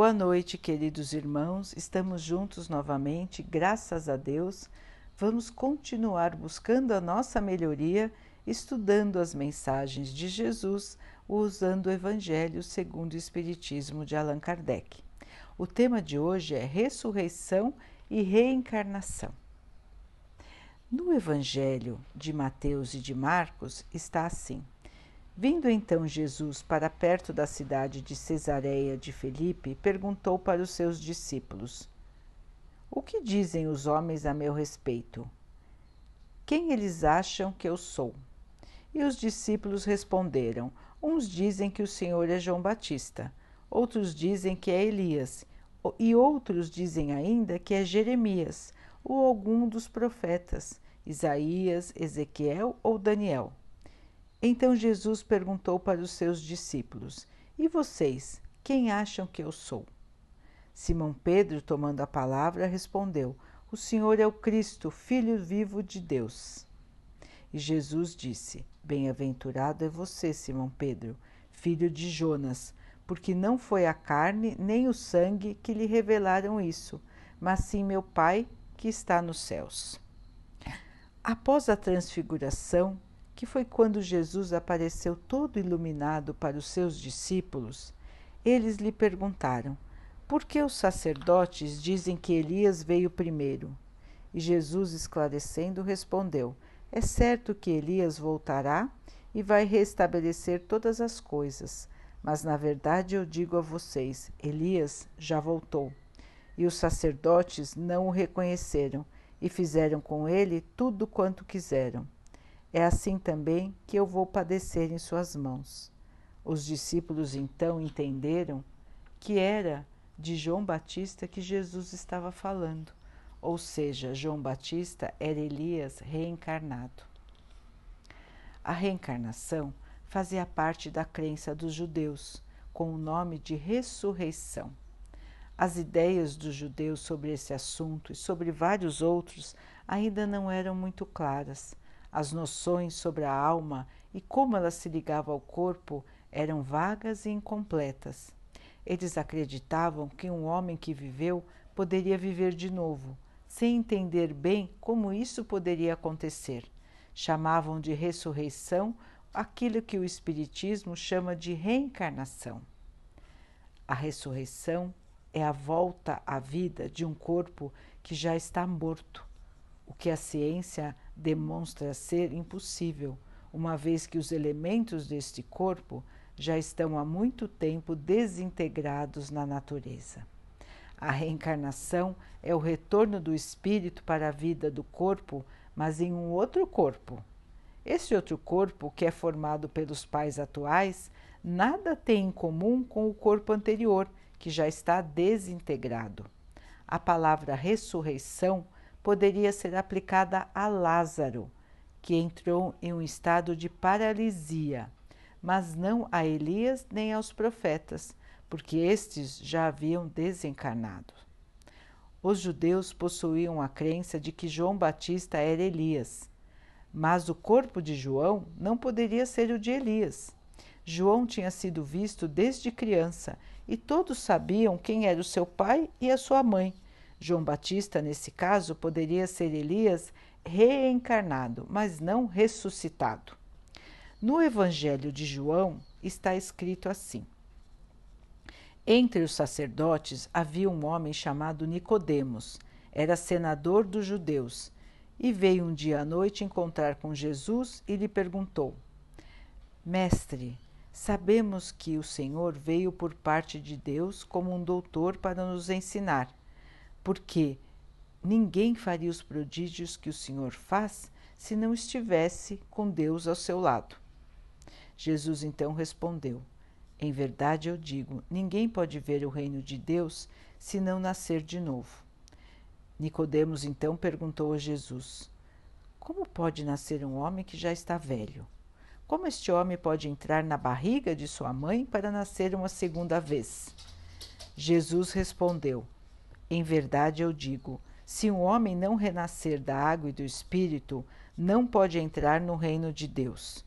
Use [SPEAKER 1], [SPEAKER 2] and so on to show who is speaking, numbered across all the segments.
[SPEAKER 1] Boa noite, queridos irmãos. Estamos juntos novamente, graças a Deus. Vamos continuar buscando a nossa melhoria, estudando as mensagens de Jesus, usando o Evangelho segundo o Espiritismo de Allan Kardec. O tema de hoje é ressurreição e reencarnação. No Evangelho de Mateus e de Marcos está assim: Vindo então Jesus para perto da cidade de Cesareia de Felipe, perguntou para os seus discípulos: O que dizem os homens a meu respeito? Quem eles acham que eu sou? E os discípulos responderam: Uns dizem que o Senhor é João Batista, outros dizem que é Elias, e outros dizem ainda que é Jeremias ou algum dos profetas, Isaías, Ezequiel ou Daniel. Então Jesus perguntou para os seus discípulos: E vocês, quem acham que eu sou? Simão Pedro, tomando a palavra, respondeu: O Senhor é o Cristo, Filho vivo de Deus. E Jesus disse: Bem-aventurado é você, Simão Pedro, filho de Jonas, porque não foi a carne nem o sangue que lhe revelaram isso, mas sim meu Pai que está nos céus. Após a transfiguração, que foi quando Jesus apareceu todo iluminado para os seus discípulos, eles lhe perguntaram: Por que os sacerdotes dizem que Elias veio primeiro? E Jesus, esclarecendo, respondeu: É certo que Elias voltará e vai restabelecer todas as coisas, mas na verdade eu digo a vocês: Elias já voltou. E os sacerdotes não o reconheceram e fizeram com ele tudo quanto quiseram. É assim também que eu vou padecer em suas mãos. Os discípulos então entenderam que era de João Batista que Jesus estava falando, ou seja, João Batista era Elias reencarnado. A reencarnação fazia parte da crença dos judeus, com o nome de ressurreição. As ideias dos judeus sobre esse assunto e sobre vários outros ainda não eram muito claras as noções sobre a alma e como ela se ligava ao corpo eram vagas e incompletas. Eles acreditavam que um homem que viveu poderia viver de novo, sem entender bem como isso poderia acontecer. Chamavam de ressurreição aquilo que o Espiritismo chama de reencarnação. A ressurreição é a volta à vida de um corpo que já está morto, o que a ciência demonstra ser impossível, uma vez que os elementos deste corpo já estão há muito tempo desintegrados na natureza. A reencarnação é o retorno do espírito para a vida do corpo, mas em um outro corpo. Esse outro corpo, que é formado pelos pais atuais, nada tem em comum com o corpo anterior, que já está desintegrado. A palavra ressurreição poderia ser aplicada a Lázaro, que entrou em um estado de paralisia, mas não a Elias nem aos profetas, porque estes já haviam desencarnado. Os judeus possuíam a crença de que João Batista era Elias, mas o corpo de João não poderia ser o de Elias. João tinha sido visto desde criança e todos sabiam quem era o seu pai e a sua mãe João Batista, nesse caso, poderia ser Elias reencarnado, mas não ressuscitado. No Evangelho de João está escrito assim: Entre os sacerdotes havia um homem chamado Nicodemos, era senador dos judeus, e veio um dia à noite encontrar com Jesus e lhe perguntou: Mestre, sabemos que o Senhor veio por parte de Deus como um doutor para nos ensinar porque ninguém faria os prodígios que o Senhor faz se não estivesse com Deus ao seu lado. Jesus então respondeu: Em verdade eu digo, ninguém pode ver o reino de Deus se não nascer de novo. Nicodemos então perguntou a Jesus: Como pode nascer um homem que já está velho? Como este homem pode entrar na barriga de sua mãe para nascer uma segunda vez? Jesus respondeu: em verdade eu digo: se um homem não renascer da água e do espírito, não pode entrar no reino de Deus.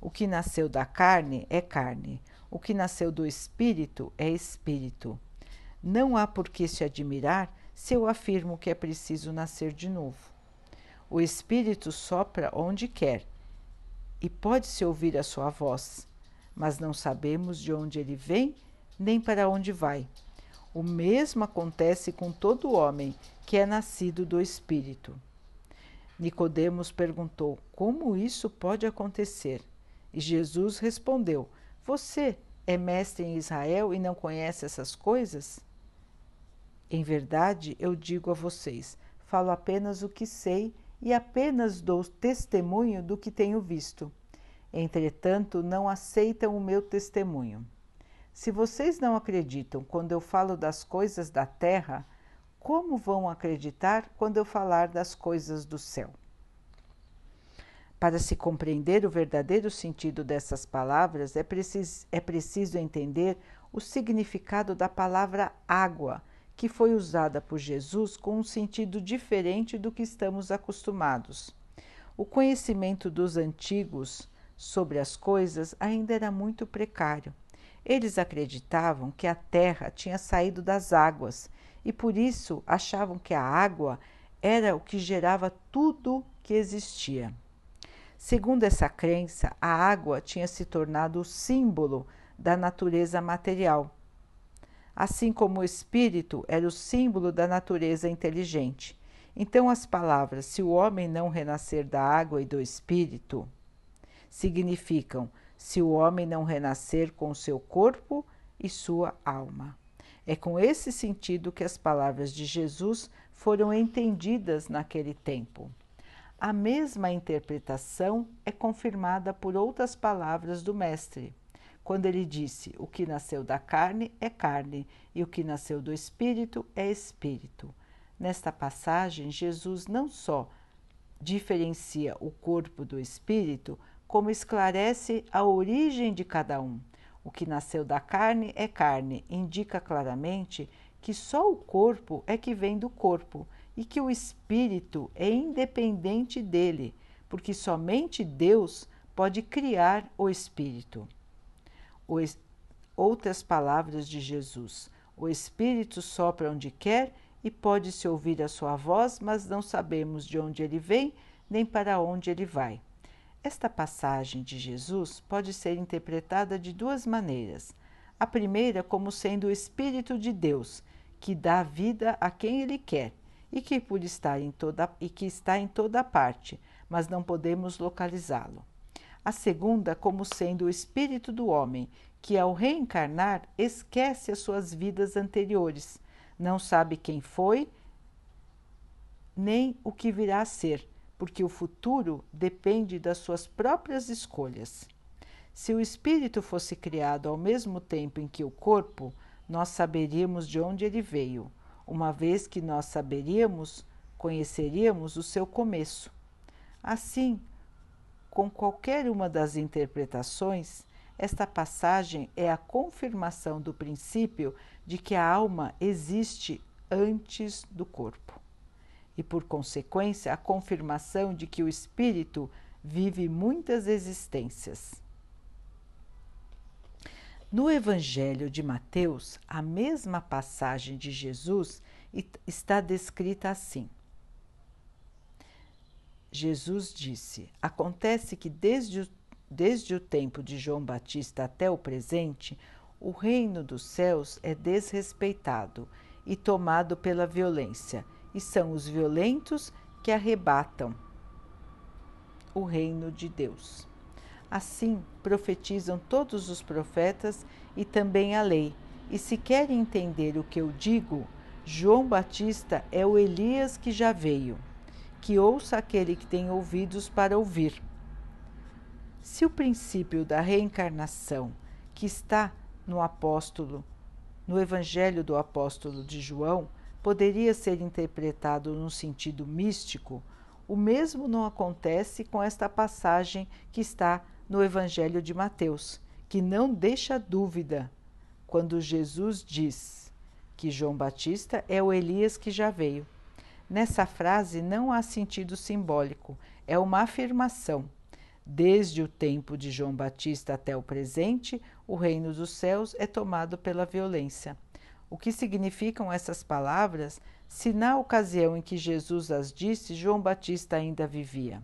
[SPEAKER 1] O que nasceu da carne é carne, o que nasceu do espírito é espírito. Não há por que se admirar se eu afirmo que é preciso nascer de novo. O Espírito sopra onde quer e pode-se ouvir a sua voz, mas não sabemos de onde ele vem nem para onde vai. O mesmo acontece com todo homem que é nascido do Espírito. Nicodemos perguntou: Como isso pode acontecer? E Jesus respondeu: Você é mestre em Israel e não conhece essas coisas? Em verdade, eu digo a vocês: falo apenas o que sei e apenas dou testemunho do que tenho visto. Entretanto, não aceitam o meu testemunho. Se vocês não acreditam quando eu falo das coisas da terra, como vão acreditar quando eu falar das coisas do céu? Para se compreender o verdadeiro sentido dessas palavras, é preciso, é preciso entender o significado da palavra água, que foi usada por Jesus com um sentido diferente do que estamos acostumados. O conhecimento dos antigos sobre as coisas ainda era muito precário. Eles acreditavam que a terra tinha saído das águas e por isso achavam que a água era o que gerava tudo que existia. Segundo essa crença, a água tinha se tornado o símbolo da natureza material, assim como o espírito era o símbolo da natureza inteligente. Então, as palavras se o homem não renascer da água e do espírito significam se o homem não renascer com seu corpo e sua alma. É com esse sentido que as palavras de Jesus foram entendidas naquele tempo. A mesma interpretação é confirmada por outras palavras do Mestre, quando ele disse: O que nasceu da carne é carne, e o que nasceu do espírito é espírito. Nesta passagem, Jesus não só diferencia o corpo do espírito, como esclarece a origem de cada um. O que nasceu da carne é carne, indica claramente que só o corpo é que vem do corpo e que o espírito é independente dele, porque somente Deus pode criar o espírito. Outras palavras de Jesus: o espírito sopra onde quer e pode-se ouvir a sua voz, mas não sabemos de onde ele vem nem para onde ele vai. Esta passagem de Jesus pode ser interpretada de duas maneiras. A primeira, como sendo o Espírito de Deus, que dá vida a quem ele quer, e que por estar em toda e que está em toda parte, mas não podemos localizá-lo. A segunda, como sendo o espírito do homem, que ao reencarnar esquece as suas vidas anteriores, não sabe quem foi nem o que virá a ser, porque o futuro depende das suas próprias escolhas. Se o espírito fosse criado ao mesmo tempo em que o corpo, nós saberíamos de onde ele veio uma vez que nós saberíamos, conheceríamos o seu começo. Assim, com qualquer uma das interpretações, esta passagem é a confirmação do princípio de que a alma existe antes do corpo. E, por consequência, a confirmação de que o espírito vive muitas existências. No Evangelho de Mateus, a mesma passagem de Jesus está descrita assim. Jesus disse: Acontece que desde o, desde o tempo de João Batista até o presente, o reino dos céus é desrespeitado e tomado pela violência, e são os violentos que arrebatam o reino de Deus. Assim profetizam todos os profetas e também a lei. E se querem entender o que eu digo, João Batista é o Elias que já veio. Que ouça aquele que tem ouvidos para ouvir. Se o princípio da reencarnação, que está no apóstolo, no Evangelho do apóstolo de João, poderia ser interpretado num sentido místico, o mesmo não acontece com esta passagem que está no Evangelho de Mateus, que não deixa dúvida quando Jesus diz que João Batista é o Elias que já veio. Nessa frase não há sentido simbólico, é uma afirmação. Desde o tempo de João Batista até o presente, o reino dos céus é tomado pela violência. O que significam essas palavras se na ocasião em que Jesus as disse, João Batista ainda vivia?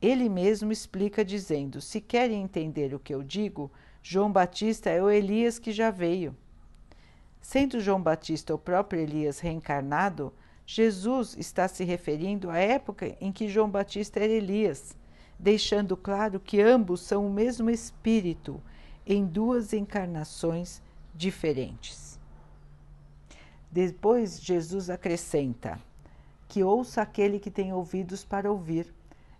[SPEAKER 1] Ele mesmo explica dizendo: Se querem entender o que eu digo, João Batista é o Elias que já veio. Sendo João Batista o próprio Elias reencarnado, Jesus está se referindo à época em que João Batista era Elias, deixando claro que ambos são o mesmo Espírito em duas encarnações diferentes. Depois, Jesus acrescenta: Que ouça aquele que tem ouvidos para ouvir.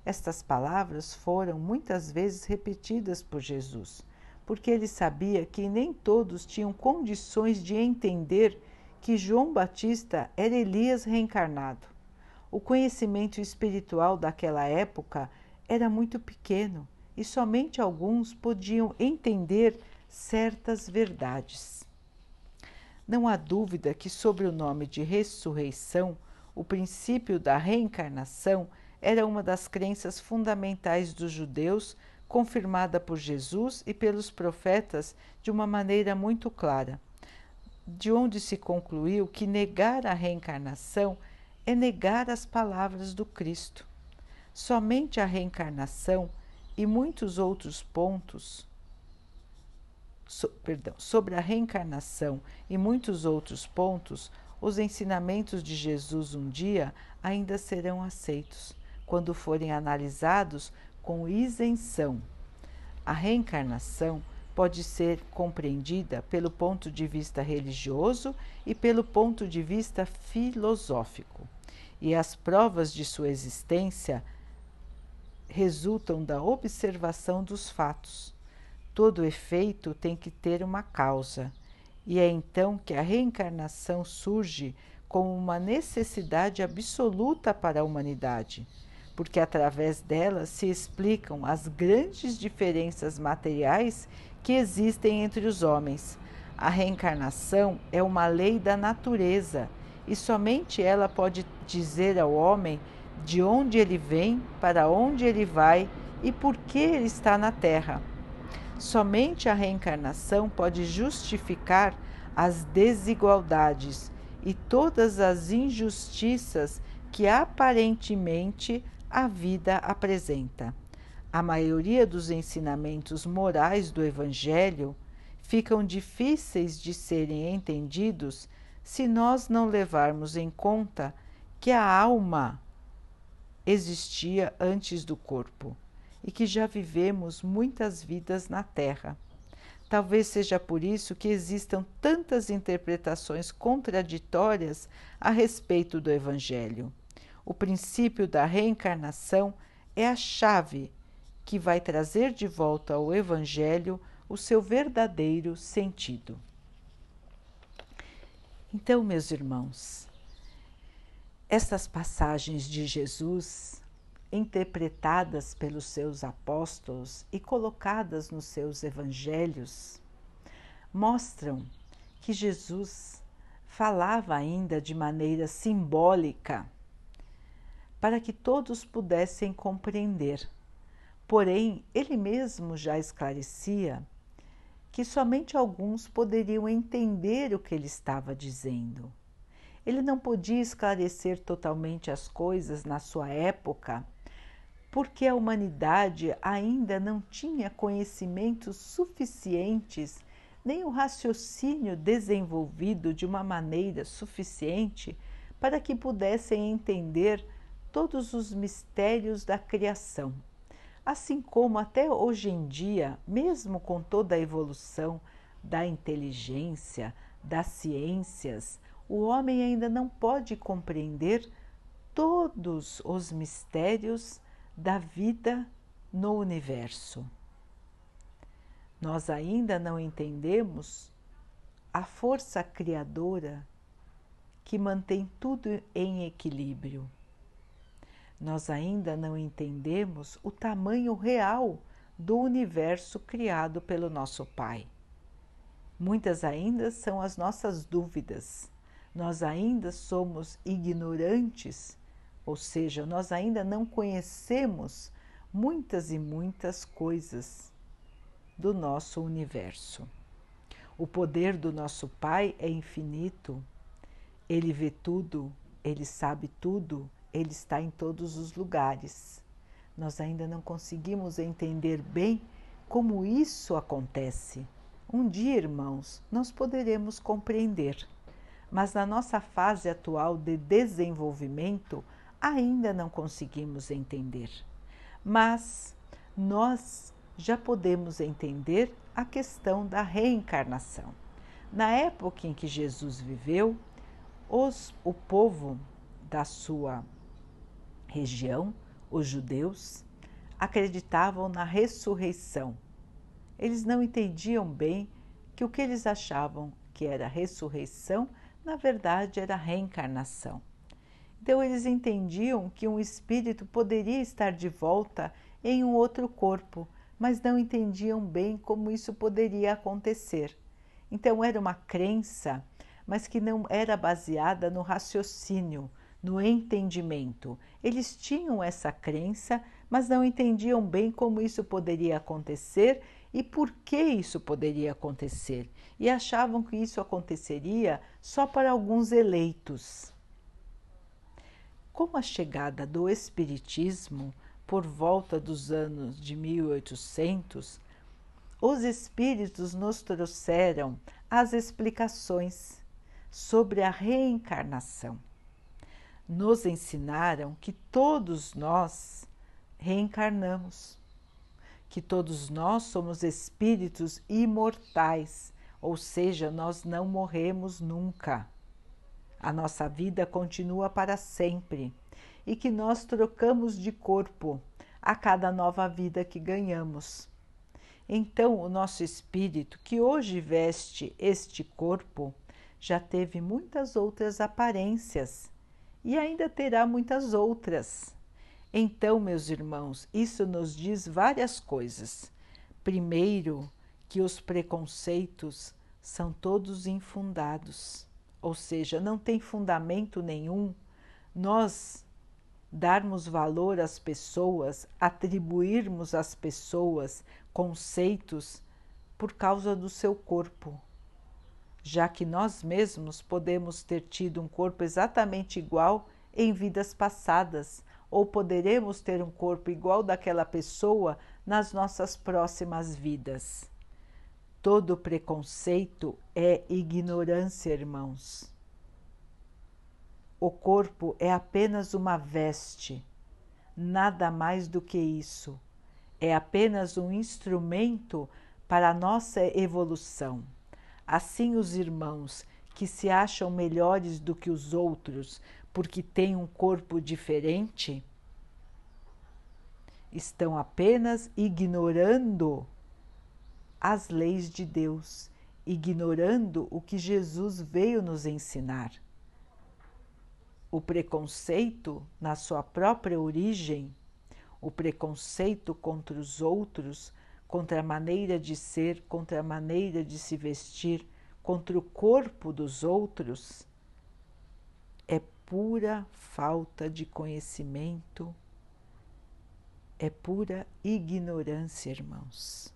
[SPEAKER 1] Estas palavras foram muitas vezes repetidas por Jesus, porque ele sabia que nem todos tinham condições de entender que João Batista era Elias reencarnado. O conhecimento espiritual daquela época era muito pequeno e somente alguns podiam entender certas verdades. Não há dúvida que, sobre o nome de ressurreição, o princípio da reencarnação era uma das crenças fundamentais dos judeus, confirmada por Jesus e pelos profetas de uma maneira muito clara, de onde se concluiu que negar a reencarnação é negar as palavras do Cristo. Somente a reencarnação e muitos outros pontos so, perdão, sobre a reencarnação e muitos outros pontos, os ensinamentos de Jesus um dia ainda serão aceitos, quando forem analisados com isenção. A reencarnação pode ser compreendida pelo ponto de vista religioso e pelo ponto de vista filosófico, e as provas de sua existência resultam da observação dos fatos. Todo efeito tem que ter uma causa, e é então que a reencarnação surge como uma necessidade absoluta para a humanidade, porque através dela se explicam as grandes diferenças materiais que existem entre os homens. A reencarnação é uma lei da natureza e somente ela pode dizer ao homem de onde ele vem, para onde ele vai e por que ele está na Terra. Somente a reencarnação pode justificar as desigualdades e todas as injustiças que aparentemente a vida apresenta. A maioria dos ensinamentos morais do Evangelho ficam difíceis de serem entendidos se nós não levarmos em conta que a alma existia antes do corpo e que já vivemos muitas vidas na Terra. Talvez seja por isso que existam tantas interpretações contraditórias a respeito do Evangelho. O princípio da reencarnação é a chave que vai trazer de volta ao Evangelho o seu verdadeiro sentido. Então, meus irmãos, estas passagens de Jesus, interpretadas pelos seus apóstolos e colocadas nos seus evangelhos, mostram que Jesus falava ainda de maneira simbólica para que todos pudessem compreender. Porém, ele mesmo já esclarecia que somente alguns poderiam entender o que ele estava dizendo. Ele não podia esclarecer totalmente as coisas na sua época, porque a humanidade ainda não tinha conhecimentos suficientes, nem o raciocínio desenvolvido de uma maneira suficiente para que pudessem entender todos os mistérios da criação. Assim como até hoje em dia, mesmo com toda a evolução da inteligência, das ciências, o homem ainda não pode compreender todos os mistérios da vida no universo. Nós ainda não entendemos a força criadora que mantém tudo em equilíbrio. Nós ainda não entendemos o tamanho real do universo criado pelo nosso Pai. Muitas ainda são as nossas dúvidas nós ainda somos ignorantes, ou seja, nós ainda não conhecemos muitas e muitas coisas do nosso universo. O poder do nosso Pai é infinito. Ele vê tudo, ele sabe tudo, ele está em todos os lugares. Nós ainda não conseguimos entender bem como isso acontece. Um dia, irmãos, nós poderemos compreender, mas na nossa fase atual de desenvolvimento ainda não conseguimos entender. Mas nós já podemos entender a questão da reencarnação. Na época em que Jesus viveu, os, o povo da sua região, os judeus, acreditavam na ressurreição. Eles não entendiam bem que o que eles achavam que era ressurreição, na verdade era reencarnação. Então eles entendiam que um espírito poderia estar de volta em um outro corpo, mas não entendiam bem como isso poderia acontecer. Então era uma crença, mas que não era baseada no raciocínio, no entendimento. Eles tinham essa crença, mas não entendiam bem como isso poderia acontecer e por que isso poderia acontecer, e achavam que isso aconteceria só para alguns eleitos. Com a chegada do Espiritismo, por volta dos anos de 1800, os Espíritos nos trouxeram as explicações sobre a reencarnação. Nos ensinaram que todos nós reencarnamos, que todos nós somos espíritos imortais, ou seja, nós não morremos nunca. A nossa vida continua para sempre e que nós trocamos de corpo a cada nova vida que ganhamos. Então, o nosso espírito, que hoje veste este corpo, já teve muitas outras aparências e ainda terá muitas outras. Então, meus irmãos, isso nos diz várias coisas. Primeiro, que os preconceitos são todos infundados, ou seja, não tem fundamento nenhum nós darmos valor às pessoas, atribuirmos às pessoas conceitos por causa do seu corpo, já que nós mesmos podemos ter tido um corpo exatamente igual em vidas passadas, ou poderemos ter um corpo igual daquela pessoa nas nossas próximas vidas. Todo preconceito é ignorância, irmãos. O corpo é apenas uma veste, nada mais do que isso. É apenas um instrumento para a nossa evolução. Assim, os irmãos que se acham melhores do que os outros porque têm um corpo diferente, estão apenas ignorando as leis de Deus, ignorando o que Jesus veio nos ensinar o preconceito na sua própria origem, o preconceito contra os outros, contra a maneira de ser, contra a maneira de se vestir, contra o corpo dos outros, é pura falta de conhecimento, é pura ignorância, irmãos.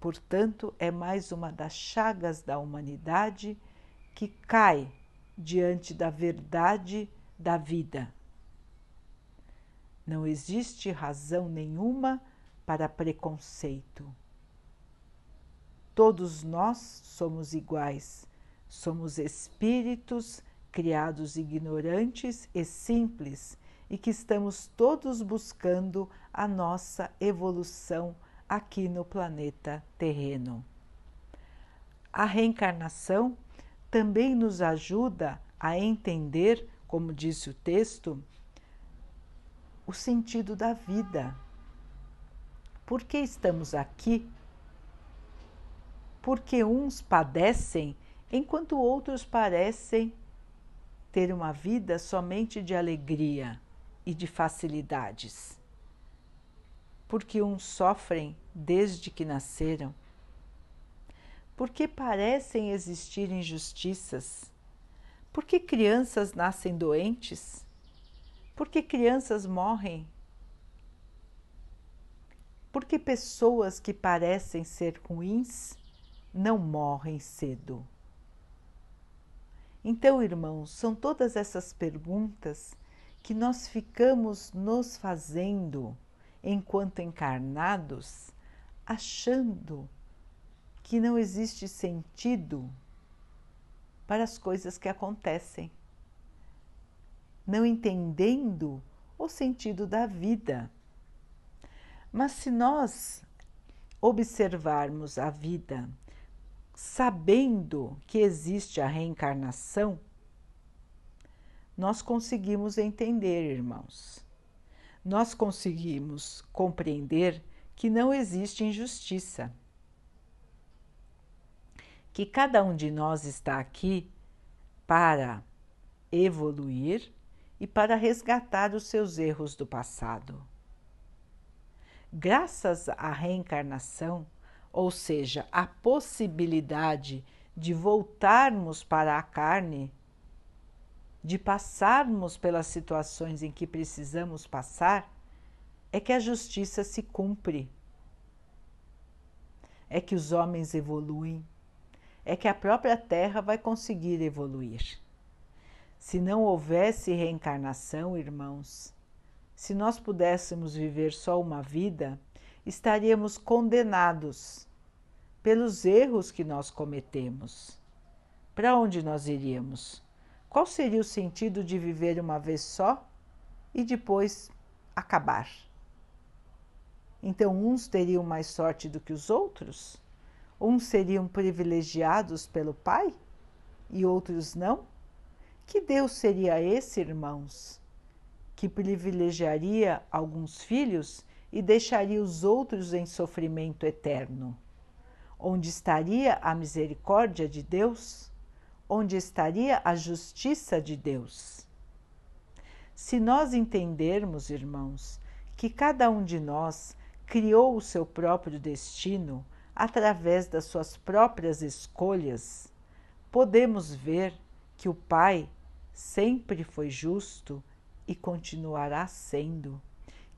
[SPEAKER 1] Portanto, é mais uma das chagas da humanidade que cai diante da verdade da vida. Não existe razão nenhuma para preconceito. Todos nós somos iguais, somos espíritos criados ignorantes e simples e que estamos todos buscando a nossa evolução aqui no planeta terreno. A reencarnação também nos ajuda a entender, como disse o texto, o sentido da vida. Por que estamos aqui? Porque uns padecem enquanto outros parecem ter uma vida somente de alegria e de facilidades. Porque uns sofrem desde que nasceram por que parecem existir injustiças? Por que crianças nascem doentes? Por que crianças morrem? Por que pessoas que parecem ser ruins não morrem cedo? Então, irmãos, são todas essas perguntas que nós ficamos nos fazendo enquanto encarnados, achando que não existe sentido para as coisas que acontecem, não entendendo o sentido da vida. Mas se nós observarmos a vida sabendo que existe a reencarnação, nós conseguimos entender, irmãos. Nós conseguimos compreender que não existe injustiça. Que cada um de nós está aqui para evoluir e para resgatar os seus erros do passado. Graças à reencarnação, ou seja, a possibilidade de voltarmos para a carne, de passarmos pelas situações em que precisamos passar, é que a justiça se cumpre, é que os homens evoluem, é que a própria Terra vai conseguir evoluir. Se não houvesse reencarnação, irmãos, se nós pudéssemos viver só uma vida, estaríamos condenados pelos erros que nós cometemos. Para onde nós iríamos? Qual seria o sentido de viver uma vez só e depois acabar? Então, uns teriam mais sorte do que os outros? Uns seriam privilegiados pelo Pai e outros não? Que Deus seria esse, irmãos, que privilegiaria alguns filhos e deixaria os outros em sofrimento eterno. Onde estaria a misericórdia de Deus? Onde estaria a justiça de Deus? Se nós entendermos, irmãos, que cada um de nós criou o seu próprio destino através das suas próprias escolhas, podemos ver que o Pai sempre foi justo e continuará sendo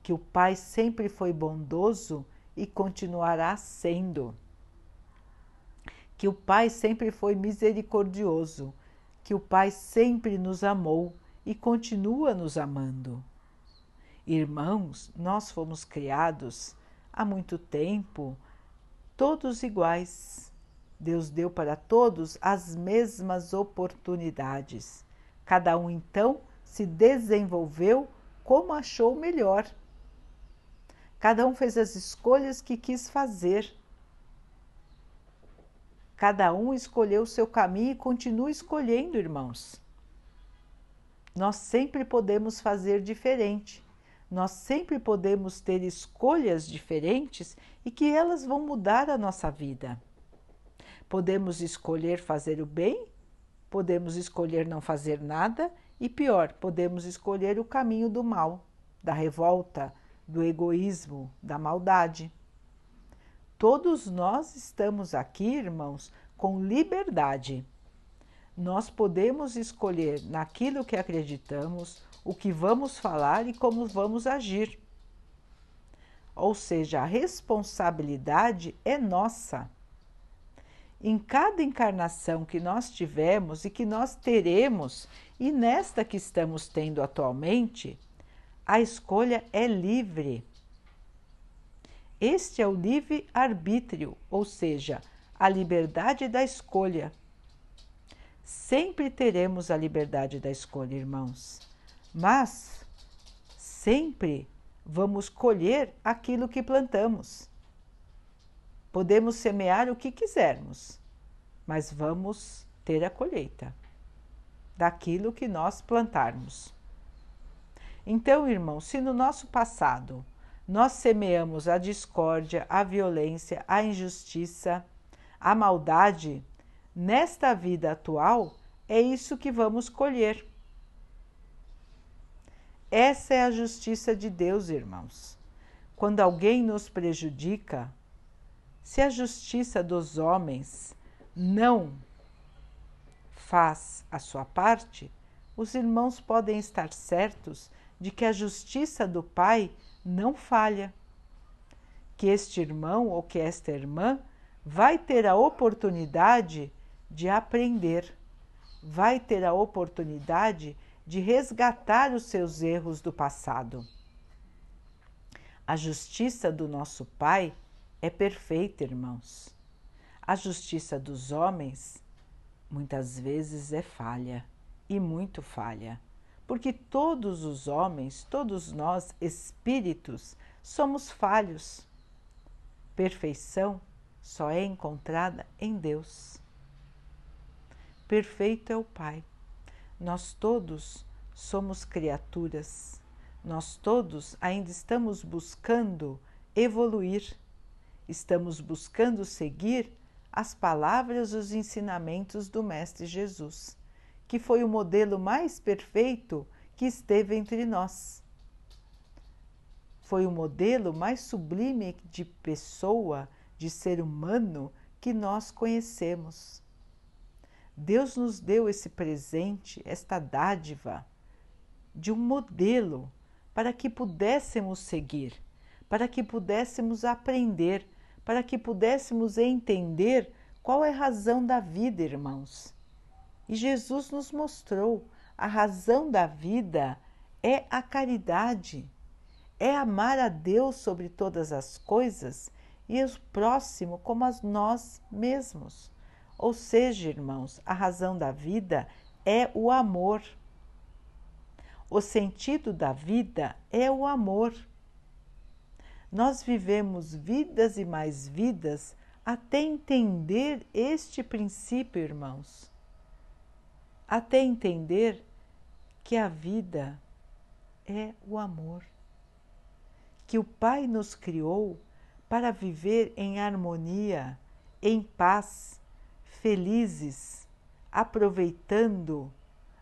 [SPEAKER 1] que o Pai sempre foi bondoso e continuará sendo. Que o Pai sempre foi misericordioso, que o Pai sempre nos amou e continua nos amando. Irmãos, nós fomos criados há muito tempo, todos iguais. Deus deu para todos as mesmas oportunidades. Cada um então se desenvolveu como achou melhor. Cada um fez as escolhas que quis fazer. Cada um escolheu o seu caminho e continua escolhendo, irmãos. Nós sempre podemos fazer diferente. Nós sempre podemos ter escolhas diferentes e que elas vão mudar a nossa vida. Podemos escolher fazer o bem, podemos escolher não fazer nada e pior, podemos escolher o caminho do mal, da revolta, do egoísmo, da maldade. Todos nós estamos aqui, irmãos, com liberdade. Nós podemos escolher naquilo que acreditamos, o que vamos falar e como vamos agir. Ou seja, a responsabilidade é nossa. Em cada encarnação que nós tivemos e que nós teremos, e nesta que estamos tendo atualmente, a escolha é livre. Este é o livre-arbítrio, ou seja, a liberdade da escolha. Sempre teremos a liberdade da escolha, irmãos, mas sempre vamos colher aquilo que plantamos. Podemos semear o que quisermos, mas vamos ter a colheita daquilo que nós plantarmos. Então, irmãos, se no nosso passado nós semeamos a discórdia, a violência, a injustiça, a maldade, nesta vida atual é isso que vamos colher. Essa é a justiça de Deus, irmãos. Quando alguém nos prejudica, se a justiça dos homens não faz a sua parte, os irmãos podem estar certos de que a justiça do Pai não falha, que este irmão ou que esta irmã vai ter a oportunidade de aprender, vai ter a oportunidade de resgatar os seus erros do passado. A justiça do nosso Pai é perfeita, irmãos. A justiça dos homens muitas vezes é falha e muito falha, porque todos os homens, todos nós espíritos, somos falhos. Perfeição só é encontrada em Deus. Perfeito é o Pai. Nós todos somos criaturas, nós todos ainda estamos buscando evoluir, estamos buscando seguir as palavras e os ensinamentos do Mestre Jesus, que foi o modelo mais perfeito que esteve entre nós. Foi o modelo mais sublime de pessoa de ser humano que nós conhecemos. Deus nos deu esse presente, esta dádiva de um modelo para que pudéssemos seguir, para que pudéssemos aprender, para que pudéssemos entender qual é a razão da vida, irmãos. E Jesus nos mostrou a razão da vida é a caridade, é amar a Deus sobre todas as coisas e o próximo como a nós mesmos. Ou seja, irmãos, a razão da vida é o amor. O sentido da vida é o amor. Nós vivemos vidas e mais vidas até entender este princípio, irmãos. Até entender que a vida é o amor. Que o Pai nos criou para viver em harmonia, em paz, felizes, aproveitando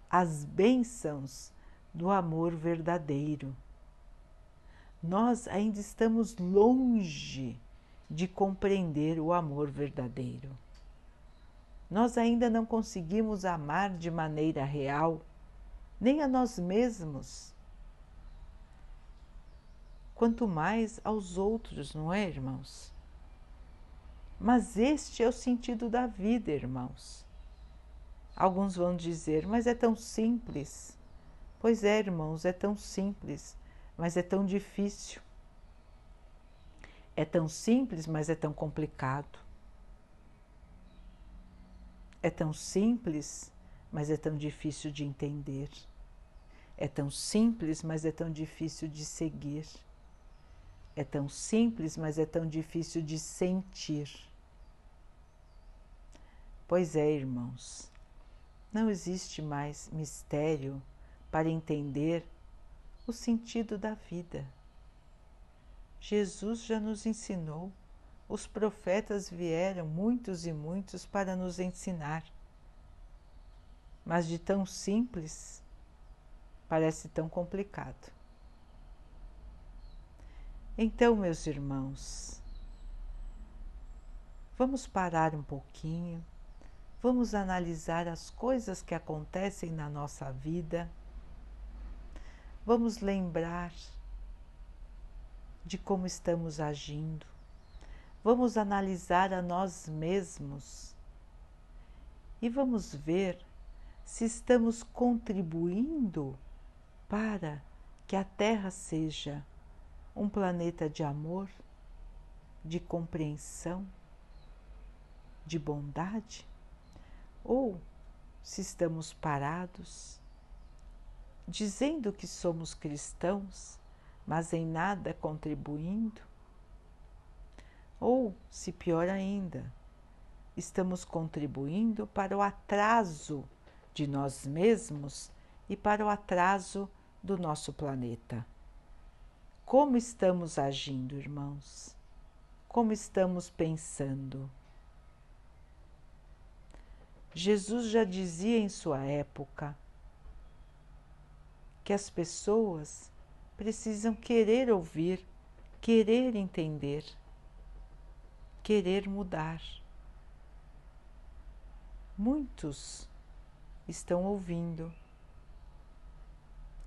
[SPEAKER 1] as bênçãos do amor verdadeiro. Nós ainda estamos longe de compreender o amor verdadeiro. Nós ainda não conseguimos amar de maneira real, nem a nós mesmos quanto mais aos outros, não é, irmãos? Mas este é o sentido da vida, irmãos. Alguns vão dizer, mas é tão simples. Pois é, irmãos, é tão simples, mas é tão difícil. É tão simples, mas é tão complicado. É tão simples, mas é tão difícil de entender. É tão simples, mas é tão difícil de seguir. É tão simples, mas é tão difícil de sentir. Pois é, irmãos, não existe mais mistério para entender o sentido da vida. Jesus já nos ensinou, os profetas vieram, muitos e muitos, para nos ensinar. Mas de tão simples, parece tão complicado. Então, meus irmãos, vamos parar um pouquinho, vamos analisar as coisas que acontecem na nossa vida, vamos lembrar de como estamos agindo, vamos analisar a nós mesmos e vamos ver se estamos contribuindo para que a Terra seja um planeta de amor, de compreensão, de bondade? Ou se estamos parados, dizendo que somos cristãos, mas em nada contribuindo? Ou, se pior ainda, estamos contribuindo para o atraso de nós mesmos e para o atraso do nosso planeta. Como estamos agindo, irmãos? Como estamos pensando? Jesus já dizia em sua época que as pessoas precisam querer ouvir, querer entender, querer mudar. Muitos estão ouvindo.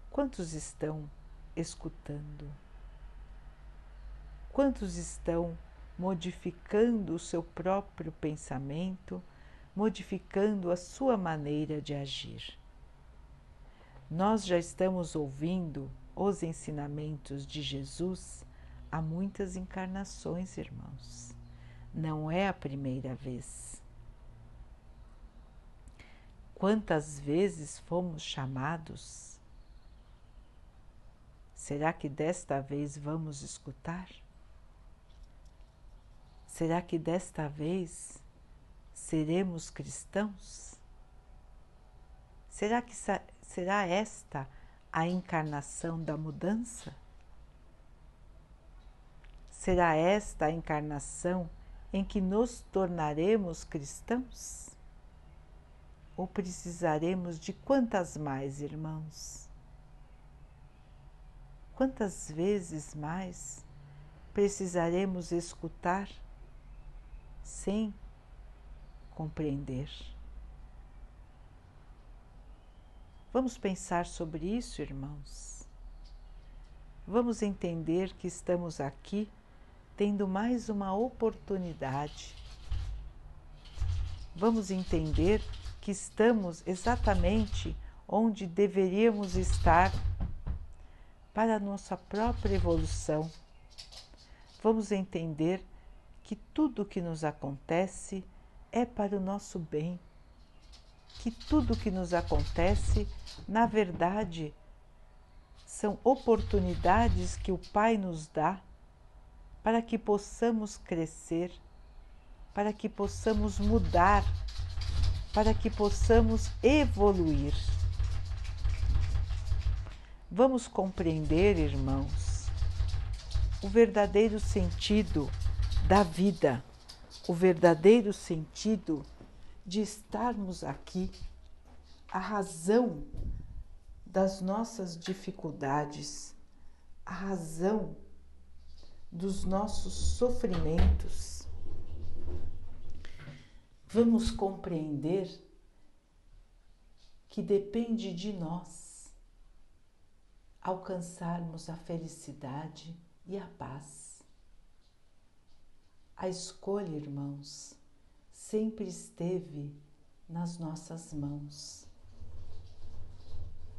[SPEAKER 1] Quantos estão escutando? Quantos estão modificando o seu próprio pensamento, modificando a sua maneira de agir. Nós já estamos ouvindo os ensinamentos de Jesus há muitas encarnações, irmãos. Não é a primeira vez. Quantas vezes fomos chamados? Será que desta vez vamos escutar? Será que desta vez seremos cristãos? Será que será esta a encarnação da mudança? Será esta a encarnação em que nos tornaremos cristãos? Ou precisaremos de quantas mais, irmãos? Quantas vezes mais precisaremos escutar sem compreender? Vamos pensar sobre isso, irmãos. Vamos entender que estamos aqui tendo mais uma oportunidade. Vamos entender que estamos exatamente onde deveríamos estar para a nossa própria evolução. Vamos entender que tudo o que nos acontece é para o nosso bem, que tudo o que nos acontece, na verdade, são oportunidades que o Pai nos dá para que possamos crescer, para que possamos mudar para que possamos evoluir. Vamos compreender, irmãos, o verdadeiro sentido da vida, o verdadeiro sentido de estarmos aqui, a razão das nossas dificuldades, a razão dos nossos sofrimentos vamos compreender que depende de nós alcançarmos a felicidade e a paz. A escolha, irmãos, sempre esteve nas nossas mãos.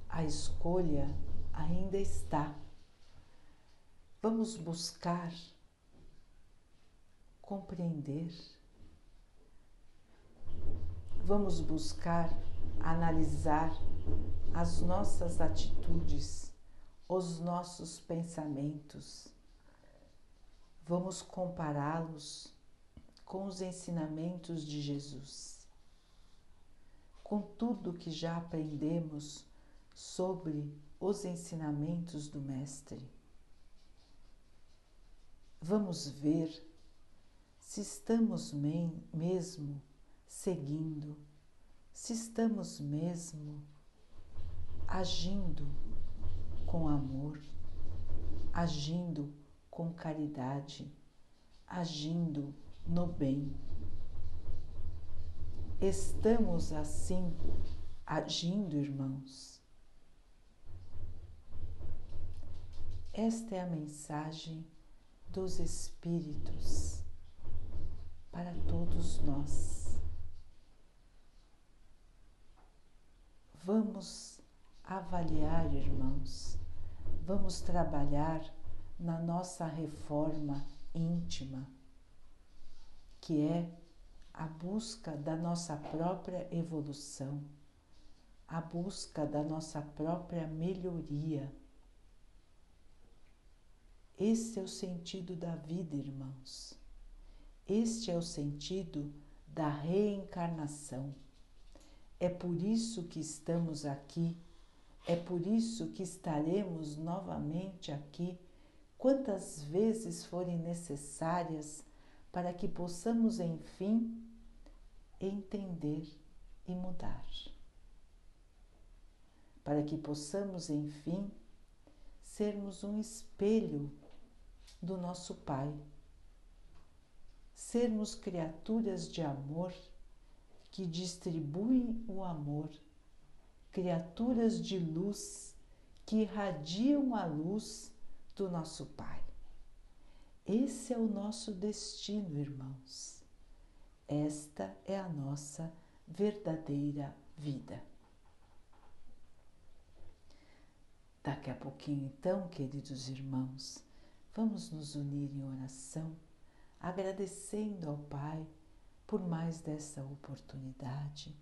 [SPEAKER 1] A escolha ainda está. Vamos buscar compreender vamos buscar analisar as nossas atitudes, os nossos pensamentos. Vamos compará-los com os ensinamentos de Jesus, com tudo que já aprendemos sobre os ensinamentos do Mestre. Vamos ver se estamos mesmo seguindo, se estamos mesmo agindo com amor, agindo com caridade, agindo no bem. Estamos assim agindo, irmãos? Esta é a mensagem dos Espíritos para todos nós. Vamos avaliar, irmãos, vamos trabalhar na nossa reforma íntima, que é a busca da nossa própria evolução, a busca da nossa própria melhoria. Este é o sentido da vida, irmãos. Este é o sentido da reencarnação. É por isso que estamos aqui, é por isso que estaremos novamente aqui, quantas vezes forem necessárias, para que possamos, enfim, entender e mudar. Para que possamos, enfim, sermos um espelho do nosso Pai, sermos criaturas de amor que distribuem o amor, criaturas de luz que irradiam a luz do nosso Pai. Esse é o nosso destino, irmãos. Esta é a nossa verdadeira vida. Daqui a pouquinho, então, queridos irmãos, vamos nos unir em oração, agradecendo ao Pai por mais dessa oportunidade,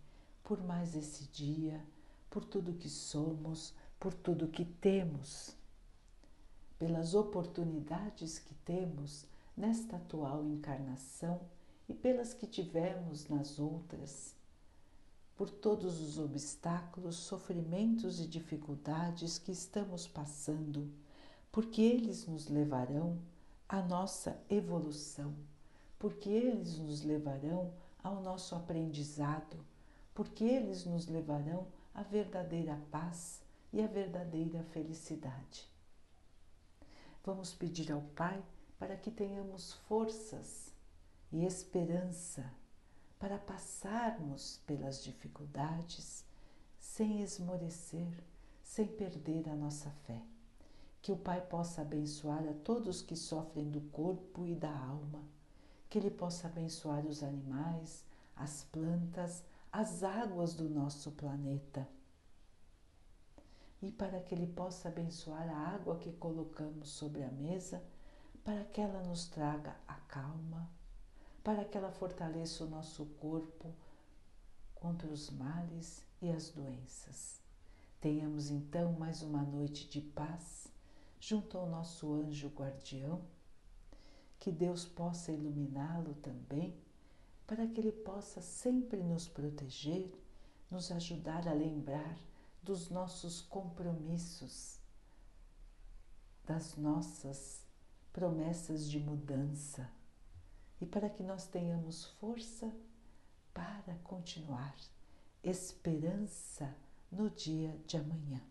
[SPEAKER 1] por mais esse dia, por tudo que somos, por tudo que temos, pelas oportunidades que temos nesta atual encarnação e pelas que tivemos nas outras. Por todos os obstáculos, sofrimentos e dificuldades que estamos passando, porque eles nos levarão à nossa evolução, porque eles nos levarão ao nosso aprendizado, porque eles nos levarão à verdadeira paz e à verdadeira felicidade. Vamos pedir ao Pai para que tenhamos forças e esperança para passarmos pelas dificuldades sem esmorecer, sem perder a nossa fé. Que o Pai possa abençoar a todos que sofrem do corpo e da alma, que Ele possa abençoar os animais, as plantas, as águas do nosso planeta. E para que Ele possa abençoar a água que colocamos sobre a mesa, para que ela nos traga a calma, para que ela fortaleça o nosso corpo contra os males e as doenças. Tenhamos então mais uma noite de paz junto ao nosso anjo guardião, que Deus possa iluminá-lo também, para que ele possa sempre nos proteger, nos ajudar a lembrar dos nossos compromissos, das nossas promessas de mudança e para que nós tenhamos força para continuar, esperança no dia de amanhã.